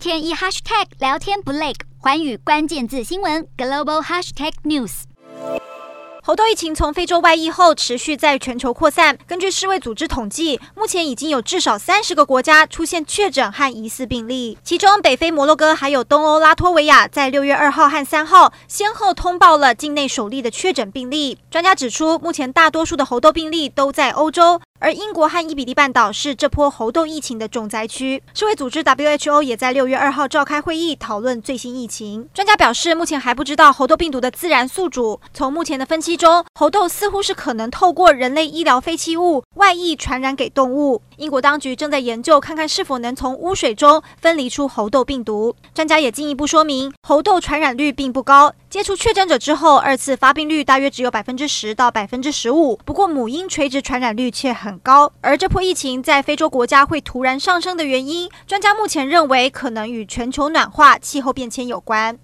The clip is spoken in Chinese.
天一 hashtag 聊天不累，寰宇关键字新闻 global hashtag news。猴痘疫情从非洲外溢后，持续在全球扩散。根据世卫组织统计，目前已经有至少三十个国家出现确诊和疑似病例，其中北非摩洛哥还有东欧拉脱维亚，在六月二号和三号先后通报了境内首例的确诊病例。专家指出，目前大多数的猴痘病例都在欧洲。而英国和伊比利半岛是这波猴痘疫情的重灾区。世卫组织 WHO 也在六月二号召开会议，讨论最新疫情。专家表示，目前还不知道猴痘病毒的自然宿主。从目前的分析中，猴痘似乎是可能透过人类医疗废弃物外溢传染给动物。英国当局正在研究，看看是否能从污水中分离出猴痘病毒。专家也进一步说明，猴痘传染率并不高，接触确诊者之后，二次发病率大约只有百分之十到百分之十五。不过，母婴垂直传染率却很很高。而这波疫情在非洲国家会突然上升的原因，专家目前认为可能与全球暖化、气候变迁有关。